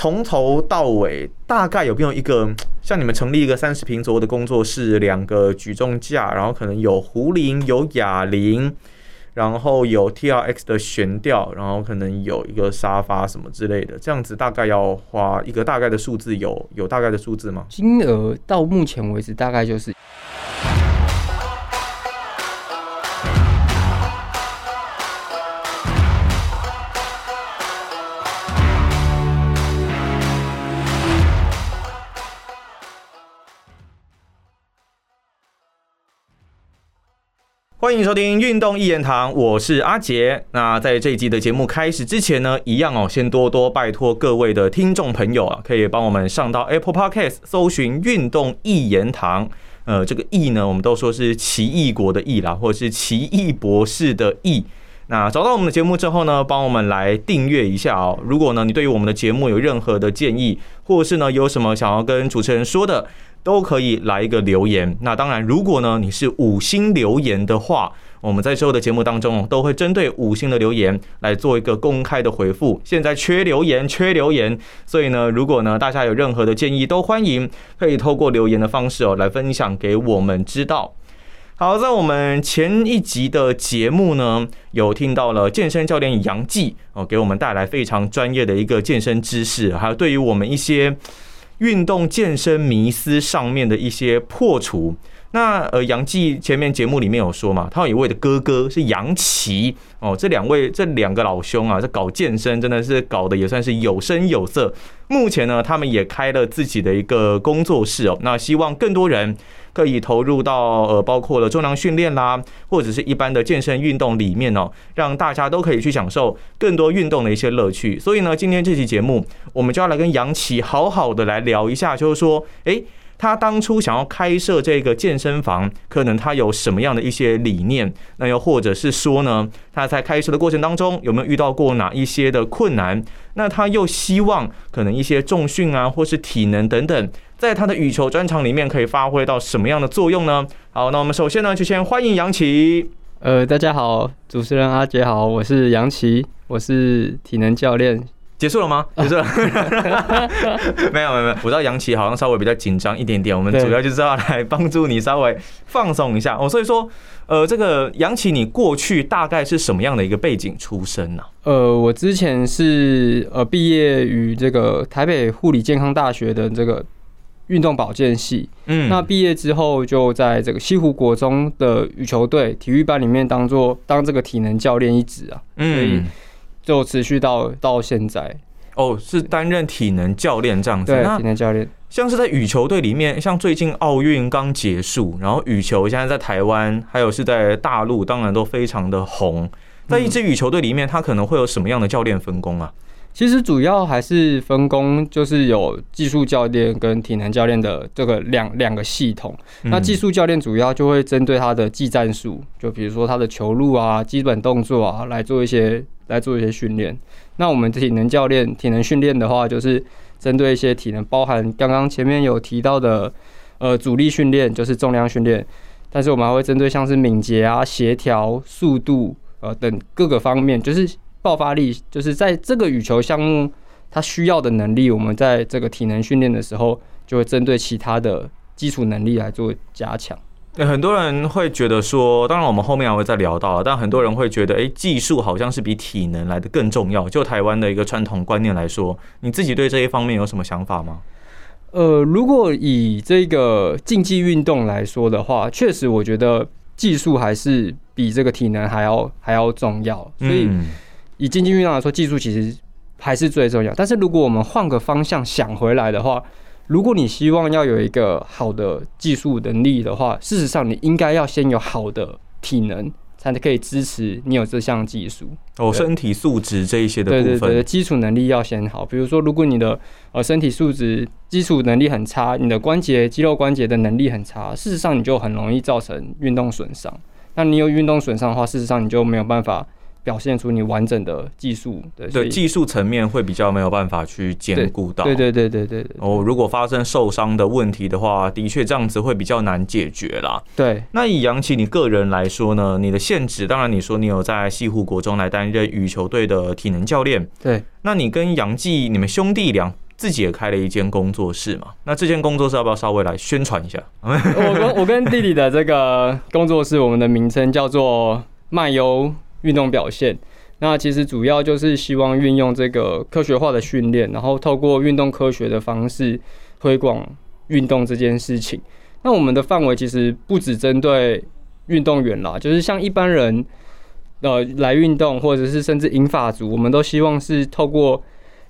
从头到尾大概有没有一个像你们成立一个三十平左右的工作室，两个举重架，然后可能有壶铃、有哑铃，然后有 T R X 的悬吊，然后可能有一个沙发什么之类的，这样子大概要花一个大概的数字，有有大概的数字吗？金额到目前为止大概就是。欢迎收听《运动一言堂》，我是阿杰。那在这一集的节目开始之前呢，一样哦，先多多拜托各位的听众朋友啊，可以帮我们上到 Apple Podcast 搜寻“运动一言堂”。呃，这个“异”呢，我们都说是奇异国的“异”啦，或者是奇异博士的“异”。那找到我们的节目之后呢，帮我们来订阅一下哦。如果呢，你对于我们的节目有任何的建议，或者是呢，有什么想要跟主持人说的，都可以来一个留言。那当然，如果呢你是五星留言的话，我们在之后的节目当中都会针对五星的留言来做一个公开的回复。现在缺留言，缺留言，所以呢，如果呢大家有任何的建议，都欢迎可以透过留言的方式哦来分享给我们知道。好，在我们前一集的节目呢，有听到了健身教练杨继哦，给我们带来非常专业的一个健身知识，还有对于我们一些。运动健身迷思上面的一些破除。那呃，杨继前面节目里面有说嘛，他有一位的哥哥是杨奇哦，这两位这两个老兄啊，在搞健身真的是搞得也算是有声有色。目前呢，他们也开了自己的一个工作室哦，那希望更多人。可以投入到呃，包括了重量训练啦，或者是一般的健身运动里面哦，让大家都可以去享受更多运动的一些乐趣。所以呢，今天这期节目，我们就要来跟杨琪好好的来聊一下，就是说，诶。他当初想要开设这个健身房，可能他有什么样的一些理念？那又或者是说呢，他在开设的过程当中有没有遇到过哪一些的困难？那他又希望可能一些重训啊，或是体能等等，在他的羽球专场里面可以发挥到什么样的作用呢？好，那我们首先呢，就先欢迎杨琪。呃，大家好，主持人阿杰好，我是杨琪，我是体能教练。结束了吗？结束了，没有没有没有。我知道杨琪好像稍微比较紧张一点点，我们主要就是要来帮助你稍微放松一下哦。所以说，呃，这个杨琪，你过去大概是什么样的一个背景出身呢？呃，我之前是呃毕业于这个台北护理健康大学的这个运动保健系，嗯，那毕业之后就在这个西湖国中的羽球队体育班里面当做当这个体能教练一职啊，嗯。就持续到到现在哦，是担任体能教练这样子。对，体能教练像是在羽球队里面，像最近奥运刚结束，然后羽球现在在台湾，还有是在大陆，当然都非常的红。在一支羽球队里面，他可能会有什么样的教练分工啊？其实主要还是分工，就是有技术教练跟体能教练的这个两两个系统。那技术教练主要就会针对他的技战术，就比如说他的球路啊、基本动作啊，来做一些来做一些训练。那我们体能教练、体能训练的话，就是针对一些体能，包含刚刚前面有提到的，呃，阻力训练就是重量训练，但是我们还会针对像是敏捷啊、协调、速度呃等各个方面，就是。爆发力就是在这个羽球项目，它需要的能力，我们在这个体能训练的时候，就会针对其他的基础能力来做加强。对，很多人会觉得说，当然我们后面还会再聊到，但很多人会觉得，哎，技术好像是比体能来的更重要。就台湾的一个传统观念来说，你自己对这一方面有什么想法吗？呃，如果以这个竞技运动来说的话，确实我觉得技术还是比这个体能还要还要重要，所以。以竞技运动来说，技术其实还是最重要。但是如果我们换个方向想回来的话，如果你希望要有一个好的技术能力的话，事实上你应该要先有好的体能，才可以支持你有这项技术。哦，身体素质这一些的部分，对对对，基础能力要先好。比如说，如果你的呃身体素质、基础能力很差，你的关节、肌肉关节的能力很差，事实上你就很容易造成运动损伤。那你有运动损伤的话，事实上你就没有办法。表现出你完整的技术，对技术层面会比较没有办法去兼顾到。对对对对对。哦，如果发生受伤的问题的话，的确这样子会比较难解决啦。对。那以杨琪你个人来说呢？你的限制，当然你说你有在西湖国中来担任羽球队的体能教练。对。那你跟杨继你们兄弟俩自己也开了一间工作室嘛。那这间工作室要不要稍微来宣传一下？我跟我跟弟弟的这个工作室，我们的名称叫做漫游运动表现。那其实主要就是希望运用这个科学化的训练，然后透过运动科学的方式推广运动这件事情。那我们的范围其实不只针对运动员啦，就是像一般人呃来运动，或者是甚至银发族，我们都希望是透过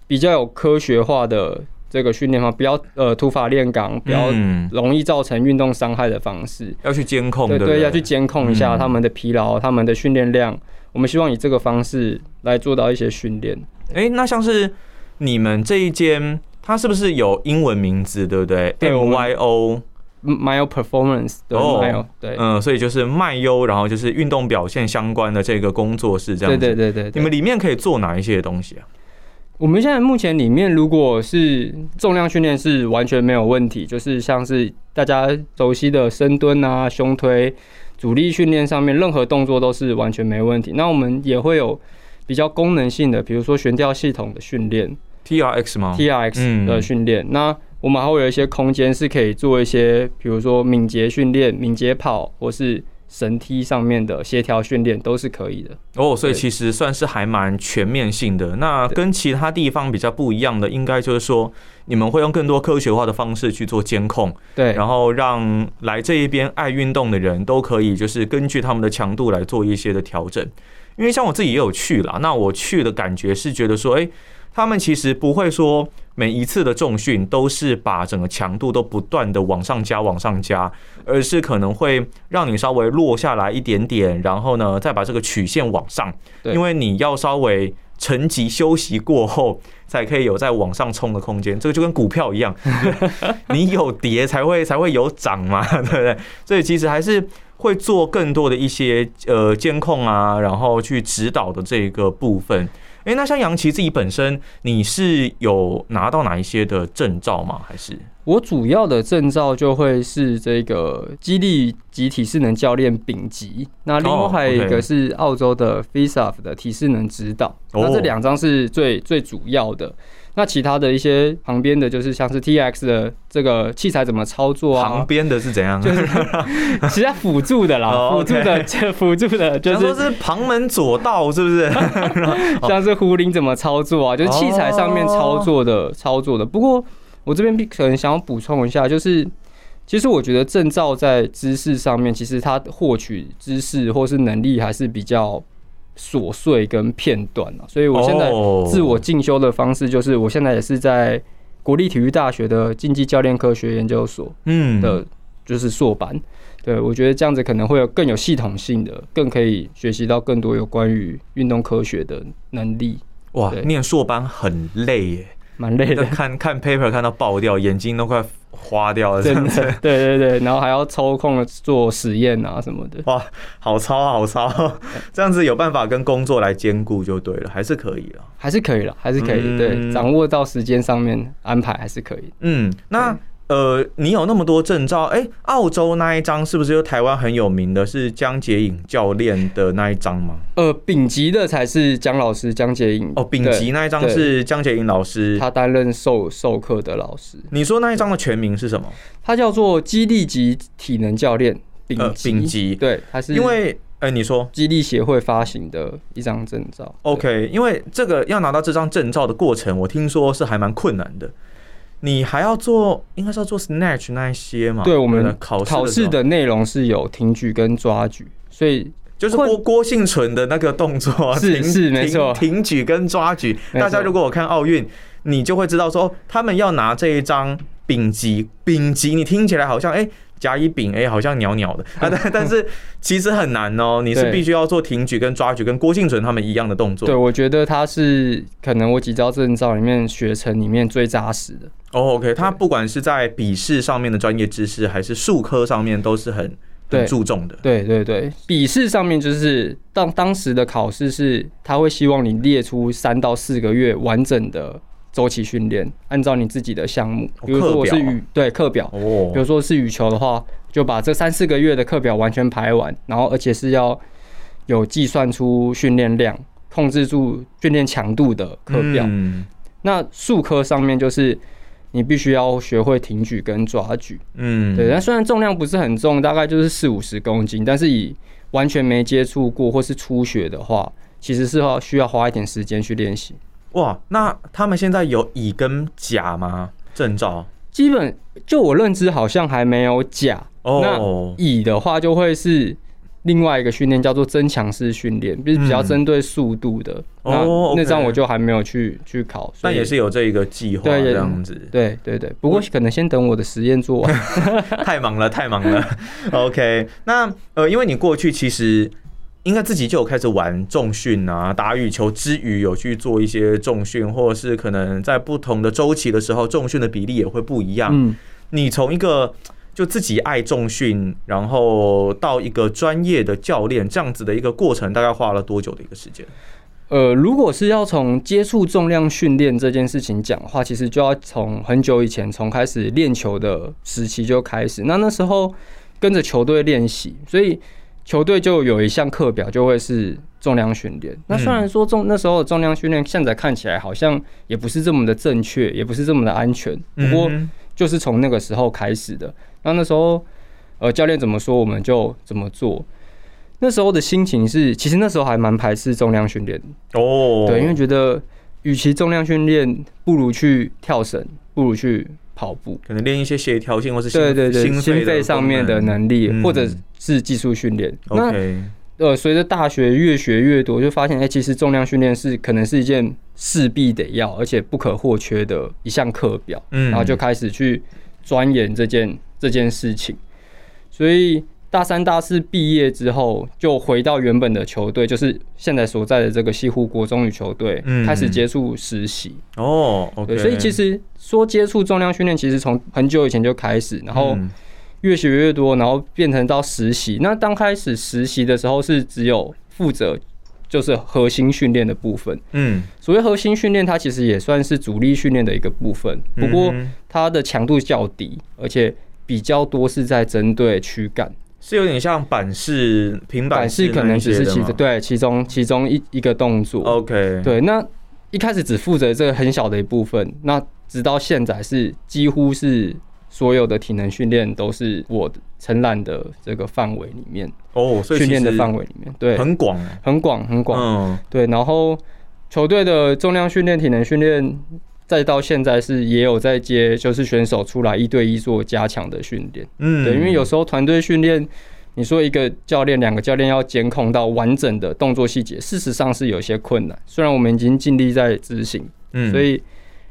比较有科学化的这个训练方，不要呃突发练岗，不要嗯，容易造成运动伤害的方式。要去监控，对对对，要去监控一下嗯他们的疲劳、他们的训练量。我们希望以这个方式来做到一些训练。哎、那像是你们这一间，它是不是有英文名字，对不对？M Y O Myo Performance 的哦对，嗯，所以就是麦优，然后就是运动表现相关的这个工作室这样子。对对对对对。你们里面可以做哪一些东西啊？我们现在目前里面，如果是重量训练是完全没有问题，就是像是大家熟悉的深蹲啊、胸推、阻力训练上面，任何动作都是完全没问题。那我们也会有比较功能性的，比如说悬吊系统的训练。T R X 吗？T R X 嗯的训练。那我们还会有一些空间是可以做一些，比如说敏捷训练、敏捷跑，或是绳梯上面的协调训练，都是可以的。哦，所以其实算是还蛮全面性的。那跟其他地方比较不一样的，应该就是说你们会用更多科学化的方式去做监控，对，然后让来这一边爱运动的人都可以就是根据他们的强度来做一些的调整。因为像我自己也有去啦，那我去的感觉是觉得说，诶，他们其实不会说每一次的重训都是把整个强度都不断的往上加、往上加，而是可能会让你稍微落下来一点点，然后呢再把这个曲线往上，对因为你要稍微沉寂休息过后，才可以有再往上冲的空间。这个就跟股票一样，你有跌才会才会有涨嘛，对不对？所以其实还是会做更多的一些呃监控啊，然后去指导的这个部分。诶，那像杨琪自己本身，你是有拿到哪一些的证照吗？还是？我主要的证照就会是这个激励及体适能教练丙级，那另哦外还有一个是澳洲的 FISAF 的体适能指导，哦那这两张是最最主要的。那其他的一些旁边的就是像是 TX 的这个器材怎么操作啊，旁边的是怎样？就是其他辅助的啦，哦辅助的这 辅助的就想说是是旁门左道，是不是？像是胡林怎么操作啊，就是器材上面操作的操作的。不过我这边可能想要补充一下，就是其实我觉得证照在知识上面，其实它获取知识或是能力还是比较琐碎跟片段啊。所以我现在哦自我进修的方式就是，我现在也是在国立体育大学的竞技教练科学研究所嗯的，就是硕班。对，我觉得这样子可能会有更有系统性的，更可以学习到更多有关于运动科学的能力，哇，念硕班很累耶，蛮累的。看看 paper 看到爆掉，眼睛都快花掉了，真的，对对对，然后还要抽空做实验啊什么的。哇，好超啊好超，这样子有办法跟工作来兼顾就对了，还是可以了。还是可以了，还是可以。嗯对，掌握到时间上面安排还是可以。嗯，那呃，你有那么多证照，哎、澳洲那一张是不是就台湾很有名的，是江洁颖教练的那一张吗？呃，丙级的才是江老师江洁颖哦，丙级那一张是江洁颖老师。他担任授授课的老师，你说那一张的全名是什么？他叫做基地级体能教练丙呃，级。丙级。对，他是因为，哎、你说。激励协会发行的一张证照。OK，因为这个要拿到这张证照的过程，我听说是还蛮困难的。你还要做，应该是要做 snatch 那一些嘛？对我们不考试考试的内容是有挺举跟抓举，所以就是郭郭幸存的那个动作啊，是是没错挺举跟抓举。大家如果有看奥运，你就会知道说，哦他们要拿这一张丙级，丙级你听起来好像哎。甲乙丙哎，好像袅袅的啊，但 但是其实很难哦，你是必须要做挺举跟抓举，跟郭幸存他们一样的动作。对我觉得他是可能我几招证照里面学成里面最扎实的。哦，OK，他不管是在笔试上面的专业知识，还是术科上面，都是很很注重的。对对对，笔试上面就是当当时的考试是，他会希望你列出三到四个月完整的周期训练，按照你自己的项目，哦比如说我是羽对课表，哦比如说是羽球的话，就把这三四个月的课表完全排完，然后而且是要有计算出训练量，控制住训练强度的课表。嗯那术科上面就是你必须要学会挺举跟抓举。嗯，对，那虽然重量不是很重，大概就是四五十公斤，但是以完全没接触过或是初学的话，其实是要需要花一点时间去练习。哇，那他们现在有乙跟甲吗？证照？基本就我认知，好像还没有甲。哦那，乙的话就会是另外一个训练，叫做增强式训练，就是比较嗯针对速度的。哦那张我就还没有去去考，所以但也是有这一个计划这样子。对对对。不过可能先等我的实验做完。太忙了，太忙了。OK，那呃，因为你过去其实应该自己就有开始玩重训啊，打羽球之余有去做一些重训，或者是可能在不同的周期的时候，重训的比例也会不一样。嗯，你从一个就自己爱重训，然后到一个专业的教练这样子的一个过程，大概花了多久的一个时间？呃，如果是要从接触重量训练这件事情讲的话，其实就要从很久以前，从开始练球的时期就开始。那那时候跟着球队练习，所以球队就有一项课表，就会是重量训练。那虽然说重那时候的重量训练，现在看起来好像也不是这么的正确，也不是这么的安全。不过嗯就是从那个时候开始的。那那时候，呃，教练怎么说我们就怎么做。那时候的心情是，其实那时候还蛮排斥重量训练的。哦，对，因为觉得与其重量训练，不如去跳绳，不如去跑步。可能练一些协调性或是心对对对，心肺肺上面的能力，嗯或者是技术训练。那呃，随着大学越学越多，就发现，哎、其实重量训练是可能是一件势必得要，而且不可或缺的一项课表。嗯然后就开始去钻研这件这件事情。所以大三、大四毕业之后，就回到原本的球队，就是现在所在的这个西湖国中羽球队，嗯开始接触实习。哦对，所以其实说接触重量训练，其实从很久以前就开始，然后嗯越学越多，然后变成到实习。那刚开始实习的时候，是只有负责就是核心训练的部分。嗯，所谓核心训练，它其实也算是主力训练的一个部分，不过嗯它的强度较低，而且比较多是在针对躯干。是有点像板式、平板式式可能只是其那一些的对其中其中一一个动作。OK，，对，那一开始只负责这个很小的一部分，那直到现在是几乎是所有的体能训练都是我的承揽的这个范围里面，哦，训练的范围里面，对，很广，很广很广。嗯，对，然后球队的重量训练、体能训练，再到现在是也有在接，就是选手出来一对一做加强的训练。嗯，对，因为有时候团队训练，你说一个教练、两个教练要监控到完整的动作细节，事实上是有些困难。虽然我们已经尽力在执行，嗯，所以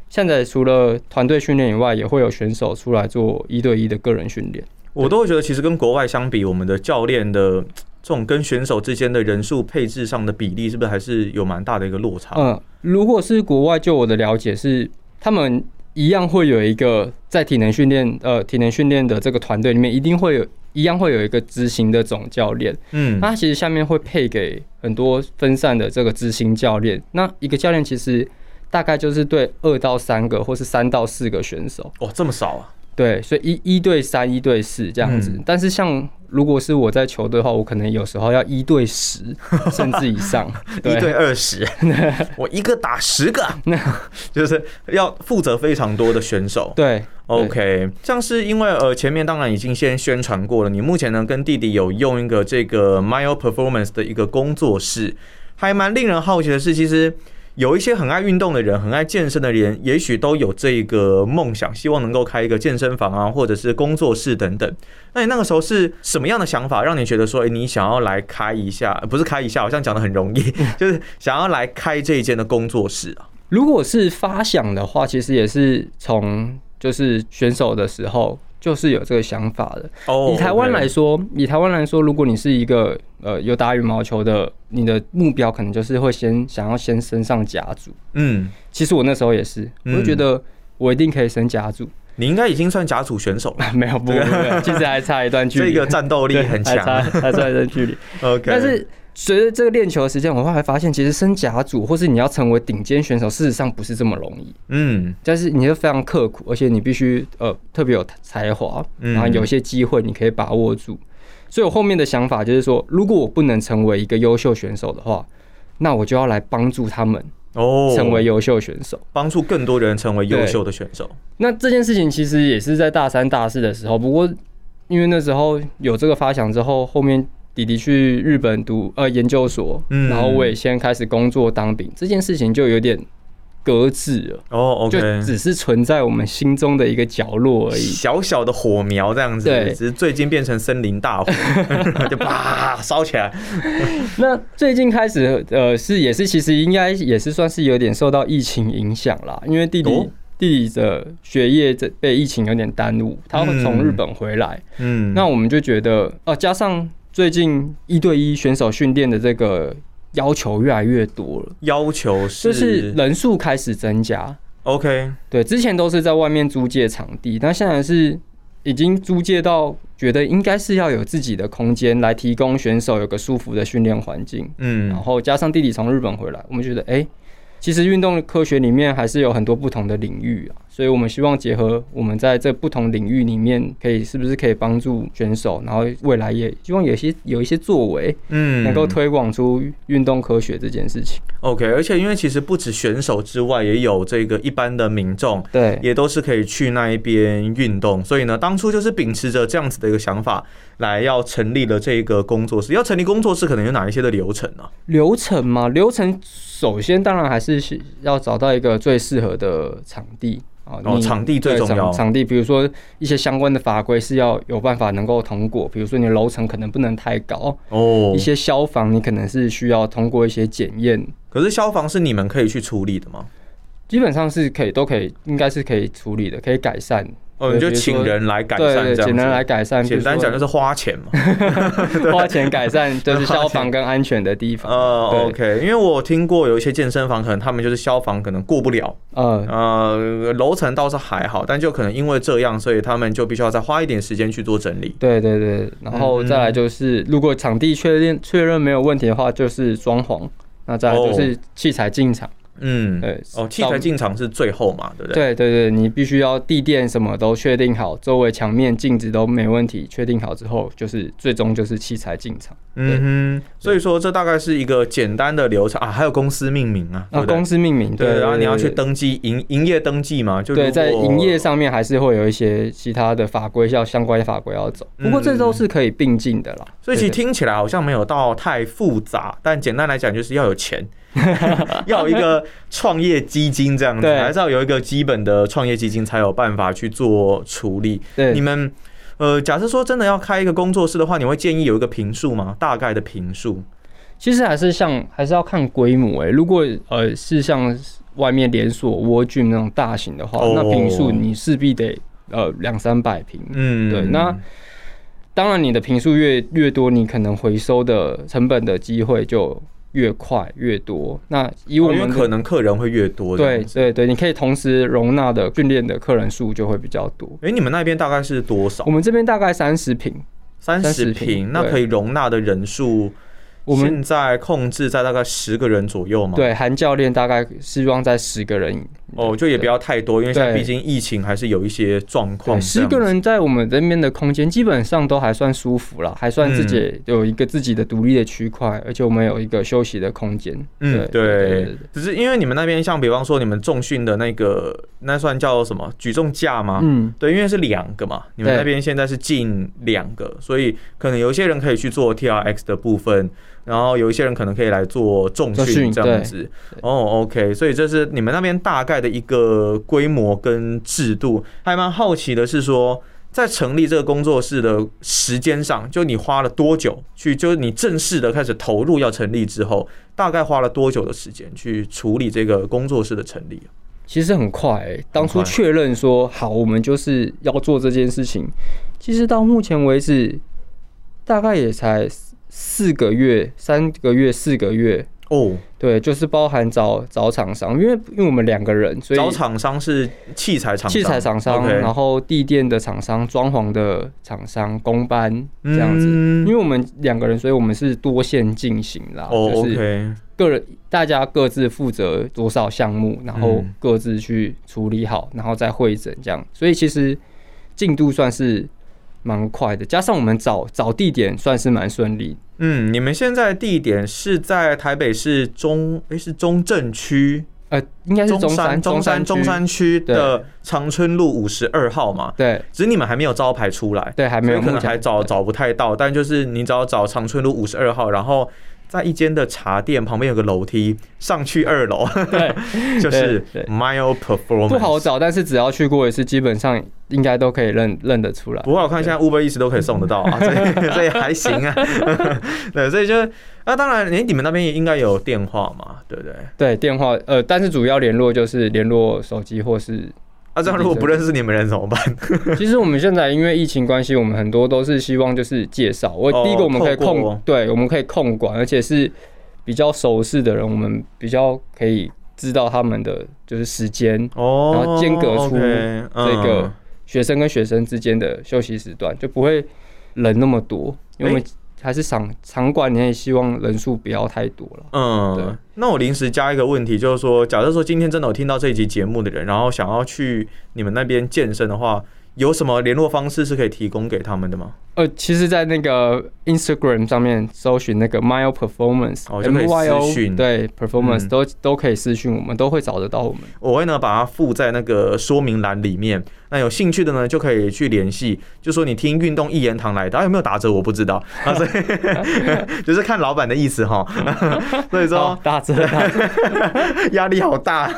现在除了团队训练以外，也会有选手出来做一对一的个人训练。我都会觉得，其实跟国外相比，我们的教练的这种跟选手之间的人数配置上的比例，是不是还是有蛮大的一个落差？嗯，如果是国外，就我的了解是，他们一样会有一个在体能训练呃体能训练的这个团队里面，一定会有一样会有一个执行的总教练。嗯，那他其实下面会配给很多分散的这个执行教练。那一个教练其实大概就是对二到三个或是三到四个选手。哦，这么少啊？对，所以一一对三、一对四这样子。嗯但是像如果是我在球队的话，我可能有时候要一对十 甚至以上。一对对二十，我一个打十个，就是要负责非常多的选手。对 OK，像是因为呃前面当然已经先宣传过了，你目前呢跟弟弟有用一个这个 Myo Performance 的一个工作室，还蛮令人好奇的是，其实有一些很爱运动的人、很爱健身的人，也许都有这个梦想，希望能够开一个健身房啊，或者是工作室等等。那你那个时候是什么样的想法，让你觉得说，诶，你想要来开一下，呃不是开一下，好像讲的很容易，就是想要来开这一间的工作室啊？如果是发想的话，其实也是从就是选手的时候就是有这个想法的。哦以台湾来说，以台湾来说，如果你是一个呃有打羽毛球的，你的目标可能就是会先想要先升上甲组。嗯，其实我那时候也是，我就觉得我一定可以升甲组。你应该已经算甲组选手了。没有，不其实还差一段距离，这个战斗力 对很还差强。还差一段距离。OK，但是随着这个练球的时间，我后来发现，其实升甲组或是你要成为顶尖选手，事实上不是这么容易。嗯但是你会非常刻苦，而且你必须呃特别有才华，嗯然后有一些机会你可以把握住。所以我后面的想法就是说，如果我不能成为一个优秀选手的话，那我就要来帮助他们哦，成为优秀选手，帮助更多人成为优秀的选手。那这件事情其实也是在大三、大四的时候，不过因为那时候有这个发想之后，后面弟弟去日本读呃研究所，嗯。然后我也先开始工作当兵，这件事情就有点搁置了。哦就只是存在我们心中的一个角落而已。小小的火苗这样子，对。只是最近变成森林大火，就啪烧起来。那最近开始，呃，是也是其实应该也是算是有点受到疫情影响啦，因为弟弟、哦？弟弟的学业这被疫情有点耽误，他会从日本回来，嗯，那我们就觉得，哦、加上最近一对一选手训练的这个要求越来越多了，要求是就是人数开始增加。OK，对，之前都是在外面租借场地，但现在是已经租借到觉得应该是要有自己的空间来提供选手有个舒服的训练环境。嗯然嗯，后加上弟弟从日本回来，我们觉得，哎、其实运动科学里面还是有很多不同的领域啊，所以我们希望结合我们在这不同领域里面，可以是不是可以帮助选手，然后未来也希望有些有一些作为，嗯能够推广出运动科学这件事情。OK，而且因为其实不止选手之外，也有这个一般的民众，对，也都是可以去那一边运动。所以呢，当初就是秉持着这样子的一个想法，来要成立了这个工作室。要成立工作室，可能有哪一些的流程呢、流程嘛，流程首先当然还是是要找到一个最适合的场地哦场地最重要场场地，比如说一些相关的法规是要有办法能够通过，比如说你的楼层可能不能太高，哦一，些消防你可能是需要通过一些检验，可是消防是你们可以去处理的吗？基本上是可以都可以，应该是可以处理的，可以改善。哦，你就请人来改善这样请人来。改善，简单讲就是是花钱嘛。花钱改善，就是 消防跟安全的地方。呃，OK，因为我听过有一些健身房，可能他们就是消防可能过不了，呃，呃，楼层倒是还好，但就可能因为这样，所以他们就必须要再花一点时间去做整理。对对对，然后再来就是，如果场地确认确认没有问题的话，就是装潢，那再来就是器材进场。嗯，对哦，器材进场是最后嘛，对不对？对对对，你必须要地垫什么都确定好，周围墙面、镜子都没问题，确定好之后，就是最终就是器材进场。嗯哼，所以说这大概是一个简单的流程啊，还有公司命名啊，对啊，公？司命名，对，然后你要去登记营营业登记嘛，就对，在营业上面还是会有一些其他的法规要相关法规要走，不过这都是可以并进的啦。嗯所以其实听起来好像没有到太复杂，但简单来讲就是要有钱，要有一个创业基金这样子，对还是要有一个基本的创业基金才有办法去做处理。对你们呃，假设说真的要开一个工作室的话，你会建议有一个平数吗？大概的平数？其实还是像还是要看规模诶、如果呃是像外面连锁蜗菌那种大型的话，哦那平数你势必得呃两三百平。嗯，对那当然，你的平数越越多，你可能回收的成本的机会就越快越多。那以我哦因为们的可能客人会越多对。对对，你可以同时容纳的训练的客人数就会比较多。哎、你们那边大概是多少我？们这边大概三十平，三十30平平，那可以容纳的人数，我们现在控制在大概十个人左右嘛。，对含教练大概希望在十个人。哦，就也不要太多，因为现在毕竟疫情还是有一些状况。十个人在我们这边的空间基本上都还算舒服了，还算自己有一个自己的独立的区块，而且我们有一个休息的空间。嗯，对对，只是因为你们那边像比方说你们重训的那个，那算叫什么举重架吗？嗯，对，因为是两个嘛，你们那边现在是近两个，所以可能有些人可以去做 T R X 的部分，然后有一些人可能可以来做重训这样子。哦，OK，所以这是你们那边大概的一个规模跟制度。还蛮好奇的是说，在成立这个工作室的时间上，就你花了多久去，就是你正式的开始投入要成立之后，大概花了多久的时间去处理这个工作室的成立？其实很快、欸，当初确认说好，我们就是要做这件事情，其实到目前为止，大概也才四四个月、三个月、四个月。哦，对，就是包含找找厂商，因为因为我们两个人，所以找厂商是器材厂商，器材厂商然后地垫的厂商、装潢的厂商、工班这样子。嗯因为我们两个人，所以我们是多线进行啦，哦就是个人大家各自负责多少项目，然后嗯各自去处理好，然后再会诊这样。所以其实进度算是蛮快的，加上我们找找地点算是蛮顺利。嗯，你们现在地点是在台北市中诶，是中正区，呃，应该是中山中山中山区的长春路五十二号嘛？对，只是你们还没有招牌出来，对，还没有，可能还找找不太到。但就是你只要找长春路五十二号，然后。在一间的茶店旁边有个楼梯，上去二楼，对，就是 Mile Performance。不好找，但是只要去过一次，基本上应该都可以认认得出来。不过我看现在 Uber 一直都可以送得到啊，所以所以还行啊。对，所以就那当然，你你们那边也应该有电话嘛，对不对？对，电话呃，但是主要联络就是联络手机或是。那这样如果不认识你们人怎么办？其实我们现在因为疫情关系，我们很多都是希望就是介绍。我第一个我们可以控，对，我们可以控管，而且是比较熟识的人，我们比较可以知道他们的就是时间，然后间隔出这个学生跟学生之间的休息时段，就不会人那么多，因为。还是场场馆，你也希望人数不要太多了。嗯，对。那我临时加一个问题，就是说，假设说今天真的有听到这一集节目的人，然后想要去你们那边健身的话。有什么联络方式是可以提供给他们的吗？呃，其实，在那个 Instagram 上面搜寻那个 Mile Performance，哦，就可以私讯对，Performance 都都可以私讯我们，都会找得到我们。我会呢把它附在那个说明栏里面。那有兴趣的呢，就可以去联系，就说你听运动一言堂来的，有没有打折我不知道啊，所以 就是看老板的意思哈。所以说打折，压力好大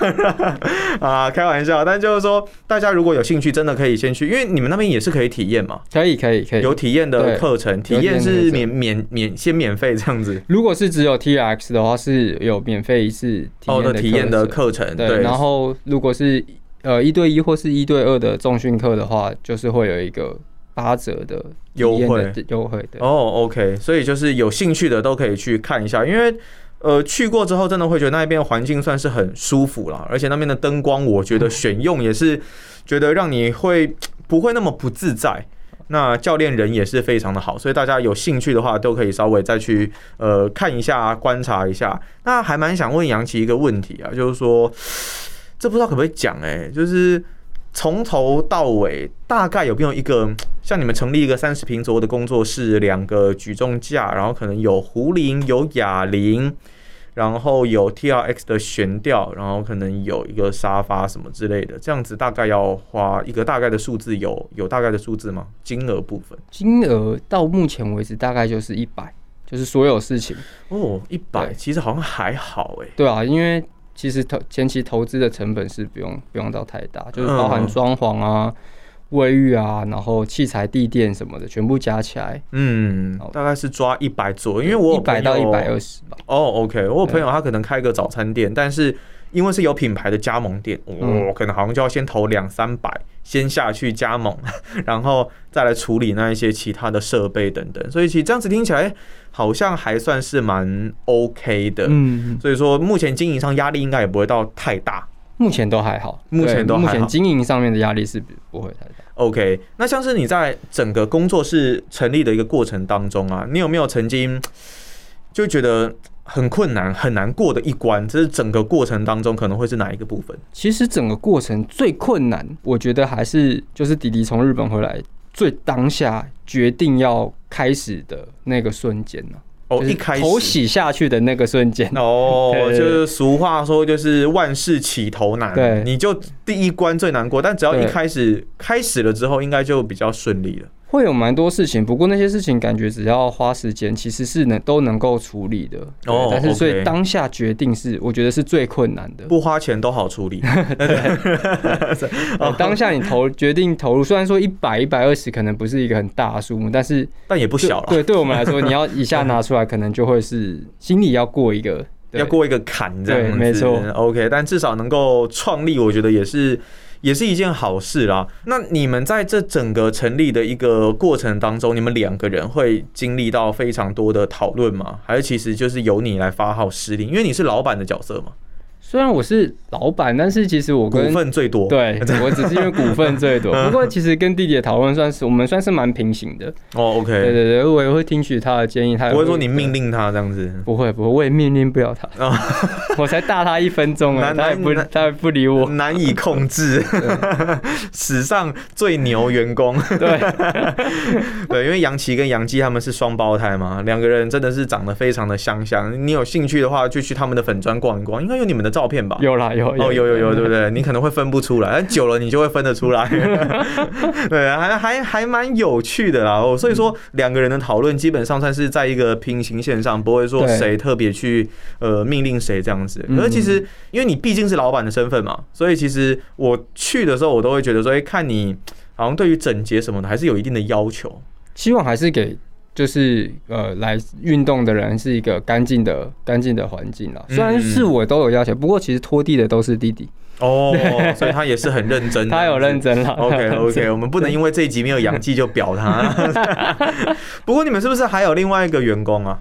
啊，开玩笑。但就是说，大家如果有兴趣，真的可以先去。因为你们那边也是可以体验嘛，可以可以可以有体验的课程，体验是免免免先免费这样子。如果是只有 T X 的话，是有免费一次体验的课程。对，然后如果是呃一对一或是一对二的重训课的话，就是会有一个八折的优惠优惠的。哦，OK，所以就是有兴趣的都可以去看一下，因为呃去过之后真的会觉得那边环境算是很舒服了，而且那边的灯光我觉得选用也是觉得让你会。不会那么不自在，那教练人也是非常的好，所以大家有兴趣的话，都可以稍微再去呃看一下、观察一下。那还蛮想问杨琪一个问题啊，就是说，这不知道可不可以讲哎，就是从头到尾大概有没有一个像你们成立一个三十平左右的工作室，两个举重架，然后可能有壶铃、有哑铃。然后有 T R X 的悬吊，然后可能有一个沙发什么之类的，这样子大概要花一个大概的数字，有有大概的数字吗？金额部分？金额到目前为止大概就是一百，就是所有事情哦，一百其实好像还好哎。对啊，因为其实投前期投资的成本是不用不用到太大，就是包含装潢啊。卫浴啊，然后器材、地垫什么的，全部加起来，嗯，大概是抓一百左右。因为我一百到一百二十吧。哦，OK，我有朋友他可能开个早餐店，但是因为是有品牌的加盟店，我可能好像就要先投两三百，先下去加盟，然后再来处理那一些其他的设备等等。所以其实这样子听起来好像还算是蛮 OK 的。嗯，所以说目前经营上压力应该也不会到太大。目前都还好，目前都目前经营上面的压力是不会太大。OK，那像是你在整个工作室成立的一个过程当中啊，你有没有曾经就觉得很困难、很难过的一关？这是整个过程当中可能会是哪一个部分？其实整个过程最困难，我觉得还是就是弟弟从日本回来最当下决定要开始的那个瞬间呢。哦，一开始头洗下去的那个瞬间哦，就是俗话说，就是万事起头难。对，你就第一关最难过，但只要一开始开始了之后，应该就比较顺利了。会有蛮多事情，不过那些事情感觉只要花时间，其实是能都能够处理的。哦，但是所以当下决定是我觉得是最困难的。不花钱都好处理。对 当下你投决定投入，虽然说一百一百二十可能不是一个很大的数目，但是但也不小了。对，对我们来说，你要一下 拿出来，可能就会是心里要过一个要过一个坎这样子。没错。OK，但至少能够创立，我觉得也是。也是一件好事啦。那你们在这整个成立的一个过程当中，你们两个人会经历到非常多的讨论吗？还是其实就是由你来发号施令？因为你是老板的角色嘛。虽然我是老板，但是其实我股份最多。对我只是因为股份最多，不过其实跟弟弟的讨论算是我们算是蛮平行的。哦对，OK，对对对，我也会听取他的建议，他也不会说你命令他这样子。不会不会，我也命令不了他，哦 我才大他一分钟啊，难他也不他也不理我。难以控制，史上最牛员工。对，对，因为杨奇跟杨基他们是双胞胎嘛，两个人真的是长得非常的相像。你有兴趣的话，就去他们的粉砖逛一逛，应该有你们的照片吧？有啦有哦，有有有，对不对？你可能会分不出来，但久了你就会分得出来。对，还还还蛮有趣的啦。哦，所以说两个人的讨论基本上算是在一个平行线上，不会说谁特别去呃命令谁这样子。可是其实因为你毕竟是老板的身份嘛，所以其实我去的时候我都会觉得说，哎，看你好像对于整洁什么的还是有一定的要求。希望还是给就是呃来运动的人是一个干净的干净的环境啦。虽然是我都有要求，不过其实拖地的都是弟弟，哦，所以他也是很认真，他有认真了。OK OK，我们不能因为这一集没有氧气就表他。不过你们是不是还有另外一个员工啊？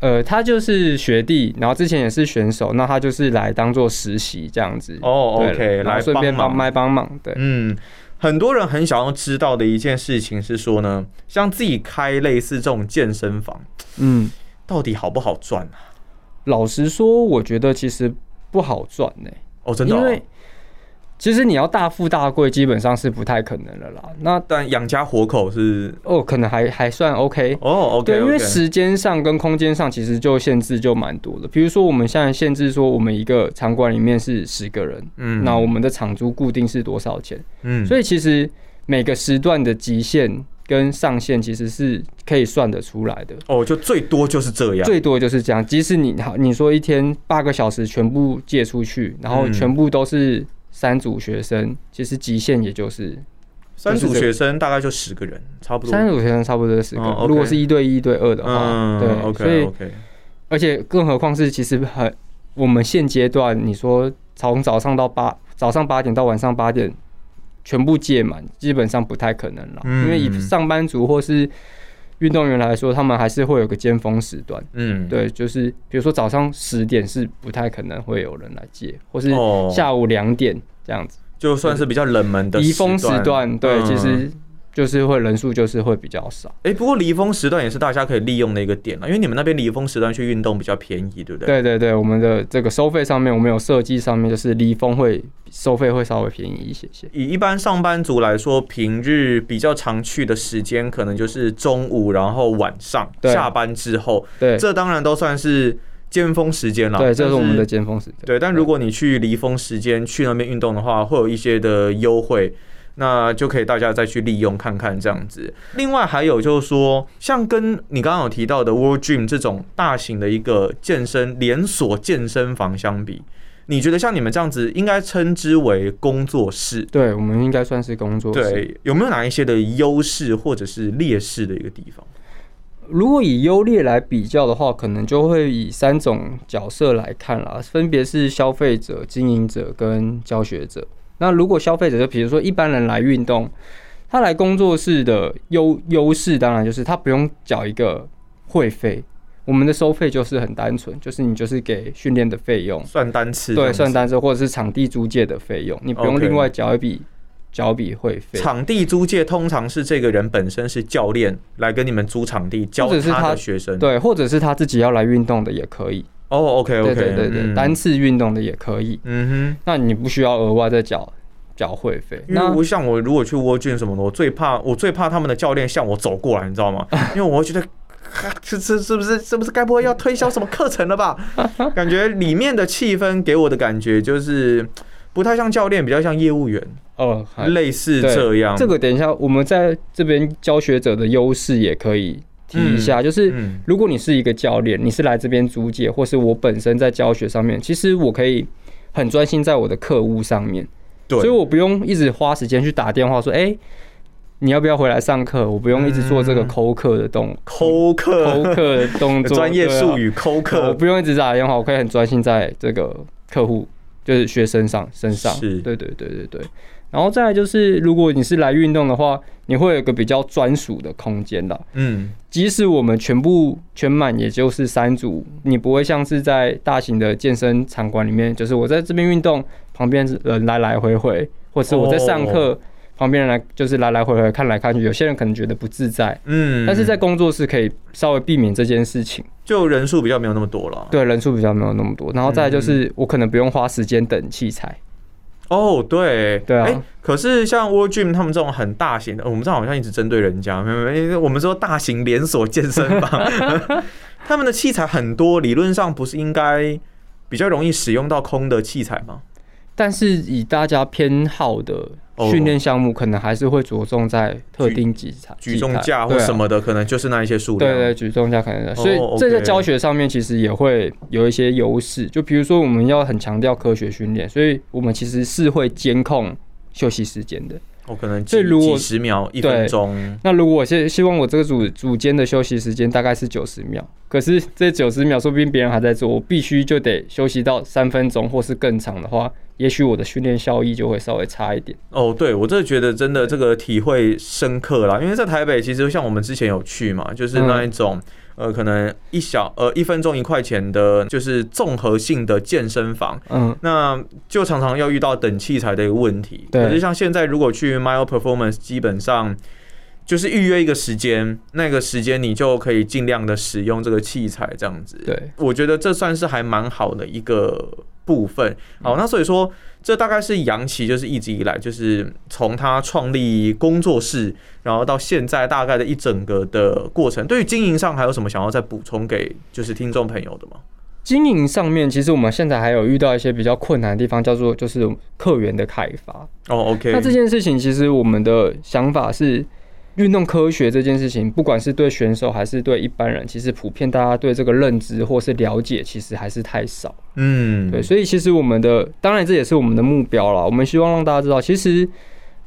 呃，他就是学弟，然后之前也是选手，那他就是来当做实习这样子。哦对，OK，来顺便帮帮忙。麦帮忙，对。嗯，很多人很想要知道的一件事情是说呢，像自己开类似这种健身房，嗯，到底好不好赚啊？老实说，我觉得其实不好赚呢、哦，真的、哦因为。其实你要大富大贵，基本上是不太可能的啦。那但养家活口是哦，可能还还算 OK。哦对，因为时间上跟空间上其实就限制就蛮多的。比如说我们现在限制说，我们一个场馆里面是十个人，嗯那我们的场租固定是多少钱？嗯所以其实每个时段的极限跟上限其实是可以算得出来的。哦，就最多就是这样。最多就是这样，即使你好，你说一天八个小时全部借出去，然后嗯全部都是三组学生，其实极限也就是三组学生大概就十个人，差不多。三组学生差不多十个。如果是一对一、一对二的话，嗯对，所以而且更何况是其实很，我们现阶段你说从早上到八早上八点到晚上八点全部借满，基本上不太可能了，嗯因为以上班族或是运动员来说，他们还是会有个尖峰时段。嗯，对，就是比如说早上十点是不太可能会有人来接，或是哦下午两点这样子。就算是比较冷门的离峰时段，对，嗯其实就是会人数就是会比较少。哎、不过离峰时段也是大家可以利用的一个点了，因为你们那边离峰时段去运动比较便宜，对不对？对对对，我们的这个收费上面，我们有设计上面就是离峰会收费会稍微便宜一些些。以一般上班族来说，平日比较常去的时间可能就是中午，然后晚上下班之后，对这当然都算是尖峰时间了。对，这是我们的尖峰时间。对，但如果你去离峰时间去那边运动的话，会有一些的优惠。那就可以大家再去利用看看这样子。另外还有就是说，像跟你刚刚有提到的 World Dream 这种大型的一个健身连锁健身房相比，你觉得像你们这样子，应该称之为工作室？对，我们应该算是工作室。对，有没有哪一些的优势或者是劣势的一个地方？如果以优劣来比较的话，可能就会以三种角色来看啦，分别是消费者、经营者跟教学者。那如果消费者，就比如说一般人来运动，他来工作室的优优势，当然就是他不用缴一个会费。我们的收费就是很单纯，就是你就是给训练的费用，算单次？对，算。单次或者是场地租借的费用，你不用另外缴一笔缴一笔会费。场地租借通常是这个人本身是教练来跟你们租场地教或者是他的学生。对，或者是他自己要来运动的也可以。哦，OK，OK，对对对，单次运动的也可以。嗯哼那你不需要额外再缴缴会费。因为那我像我如果去窝菌什么的，我最怕我最怕他们的教练向我走过来，你知道吗？因为我会觉得。这这是不是是不是该不会要推销什么课程了吧？感觉里面的气氛给我的感觉就是不太像教练，比较像业务员，哦，还类似这样。这个等一下我们在这边教学者的优势也可以提一下，就是嗯。如果你是一个教练，你是来这边租借，或是我本身在教学上面，其实我可以很专心在我的课务上面，对，所以我不用一直花时间去打电话说，哎、你要不要回来上课？我不用一直做这个嗯。抠课的动抠课抠课的动作，专业术语抠我，不用一直打电话，我可以很专心在这个客户就是学生上身上。是。对对对对对。然后再来就是，如果你是来运动的话，你会有一个比较专属的空间的。嗯，即使我们全部全满，也就是三组，你不会像是在大型的健身场馆里面，就是我在这边运动，旁边人来来回回，或是我在上课，旁边人来就是来来回回看来看去，有些人可能觉得不自在。嗯，但是在工作室可以稍微避免这件事情，就人数比较没有那么多了。对人数比较没有那么多，然后再来就是我可能不用花时间等器材，哦，对，对啊欸可是像 World Gym 他们这种很大型的，我们这好像一直针对人家，没有没有，我们说大型连锁健身房，他们的器材很多，理论上不是应该比较容易使用到空的器材吗？但是以大家偏好的哦训练项目，可能还是会着重在特定几场、举重架或什么的，可能就是那一些数量。对对，举重架可能的，所以哦这在教学上面其实也会有一些优势。就比如说，我们要很强调科学训练，所以我们其实是会监控休息时间的。我、可能几所以如果几十秒、一分钟，那如果我希希望我这个组组间的休息时间大概是九十秒，可是这九十秒说不定别人还在做，我必须就得休息到三分钟或是更长的话，也许我的训练效益就会稍微差一点。哦，对我真的觉得真的这个体会深刻啦，因为在台北其实像我们之前有去嘛，就是那一种、呃可能一小呃一分钟一块钱的，就是综合性的健身房，嗯，那就常常要遇到等器材的一个问题。对。可是像现在如果去 Mile Performance，基本上就是预约一个时间，那个时间你就可以尽量的使用这个器材，这样子。对，我觉得这算是还蛮好的一个部分。好，那所以说，这大概是杨奇就是一直以来就是从他创立工作室，然后到现在大概的一整个的过程。对于经营上还有什么想要再补充给就是听众朋友的吗？经营上面，其实我们现在还有遇到一些比较困难的地方，叫做就是客源的开发。哦，OK，那这件事情，其实我们的想法是，运动科学这件事情，不管是对选手还是对一般人，其实普遍大家对这个认知或是了解，其实还是太少。嗯，对，所以其实我们的，当然这也是我们的目标啦。我们希望让大家知道，其实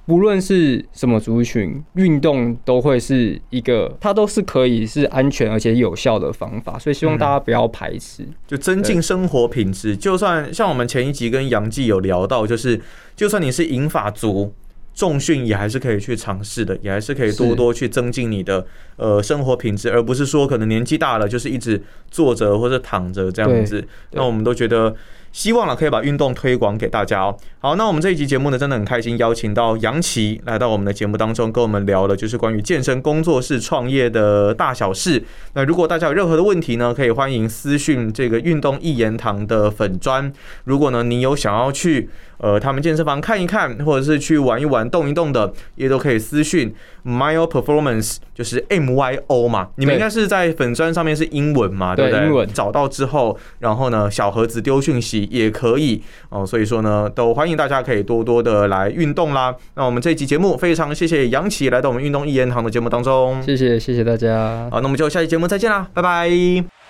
不论是什么族群，运动都会是一个，它都是可以是安全而且有效的方法。所以希望大家不要排斥。就增进生活品质。就算像我们前一集跟杨记有聊到，就是就算你是银发族。重训也还是可以去尝试的，也还是可以多多去增进你的呃生活品质，而不是说可能年纪大了就是一直坐着或者躺着这样子。那我们都觉得希望了可以把运动推广给大家哦。好，那我们这一集节目呢，真的很开心邀请到杨琪来到我们的节目当中，跟我们聊了就是关于健身工作室创业的大小事。那如果大家有任何的问题呢，可以欢迎私讯这个运动一言堂的粉砖。如果呢你有想要去呃他们健身房看一看，或者是去玩一玩、动一动的，也都可以私讯 Myo Performance，就是 M Y O 嘛。你们对应该是在粉砖上面是英文嘛，对不对？英文找到之后，然后呢小盒子丢讯息也可以哦。所以说呢，都欢迎大家可以多多的来运动啦。那我们这一集节目非常谢谢杨琪来到我们运动一言堂的节目当中。谢谢，谢谢大家。好，那我们就下期节目再见啦，拜拜。